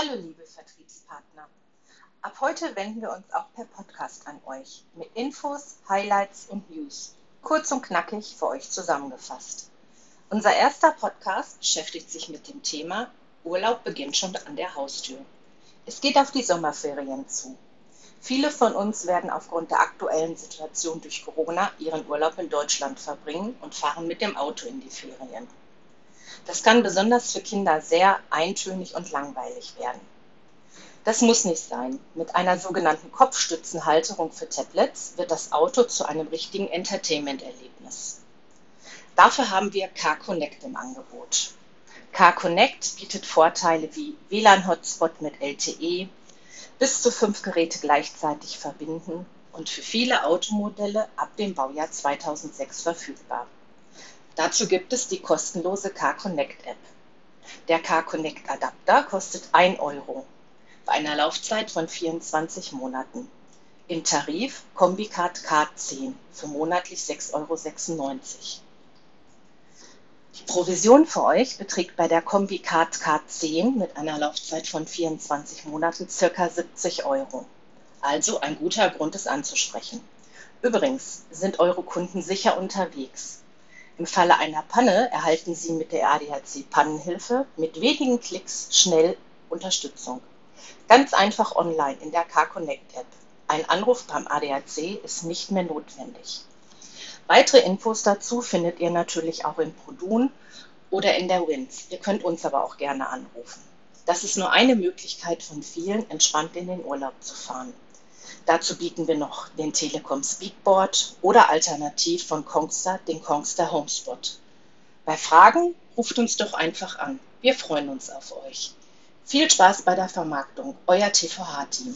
Hallo liebe Vertriebspartner. Ab heute wenden wir uns auch per Podcast an euch mit Infos, Highlights und News. Kurz und knackig für euch zusammengefasst. Unser erster Podcast beschäftigt sich mit dem Thema Urlaub beginnt schon an der Haustür. Es geht auf die Sommerferien zu. Viele von uns werden aufgrund der aktuellen Situation durch Corona ihren Urlaub in Deutschland verbringen und fahren mit dem Auto in die Ferien. Das kann besonders für Kinder sehr eintönig und langweilig werden. Das muss nicht sein. Mit einer sogenannten Kopfstützenhalterung für Tablets wird das Auto zu einem richtigen Entertainment-Erlebnis. Dafür haben wir Car-Connect im Angebot. Car-Connect bietet Vorteile wie WLAN-Hotspot mit LTE, bis zu fünf Geräte gleichzeitig verbinden und für viele Automodelle ab dem Baujahr 2006 verfügbar. Dazu gibt es die kostenlose Car-Connect App. Der Car-Connect Adapter kostet 1 Euro bei einer Laufzeit von 24 Monaten. Im Tarif Kombicard K10 für monatlich 6,96 Euro. Die Provision für euch beträgt bei der Kombicard K10 mit einer Laufzeit von 24 Monaten ca. 70 Euro. Also ein guter Grund, es anzusprechen. Übrigens sind eure Kunden sicher unterwegs. Im Falle einer Panne erhalten Sie mit der ADAC Pannenhilfe mit wenigen Klicks schnell Unterstützung. Ganz einfach online in der Car-Connect App. Ein Anruf beim ADAC ist nicht mehr notwendig. Weitere Infos dazu findet ihr natürlich auch im Produn oder in der WINS. Ihr könnt uns aber auch gerne anrufen. Das ist nur eine Möglichkeit von vielen, entspannt in den Urlaub zu fahren. Dazu bieten wir noch den Telekom Speakboard oder alternativ von Kongstar den Kongstar Homespot. Bei Fragen ruft uns doch einfach an. Wir freuen uns auf euch. Viel Spaß bei der Vermarktung. Euer TVH-Team.